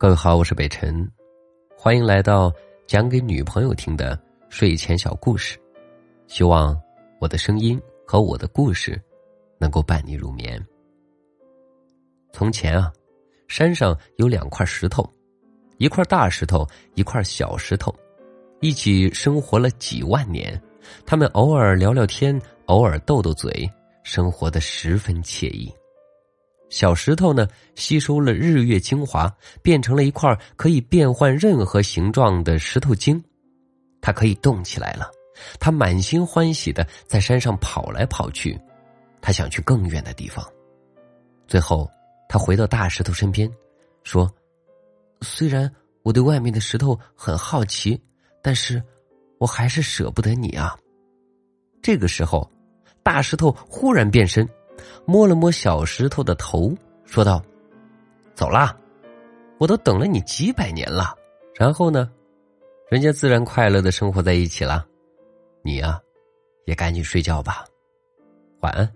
各位好，我是北辰，欢迎来到讲给女朋友听的睡前小故事。希望我的声音和我的故事能够伴你入眠。从前啊，山上有两块石头，一块大石头，一块小石头，一起生活了几万年。他们偶尔聊聊天，偶尔斗斗嘴，生活的十分惬意。小石头呢，吸收了日月精华，变成了一块可以变换任何形状的石头精，它可以动起来了。他满心欢喜的在山上跑来跑去，他想去更远的地方。最后，他回到大石头身边，说：“虽然我对外面的石头很好奇，但是我还是舍不得你啊。”这个时候，大石头忽然变身。摸了摸小石头的头，说道：“走啦，我都等了你几百年了。然后呢，人家自然快乐的生活在一起了。你呀，也赶紧睡觉吧，晚安。”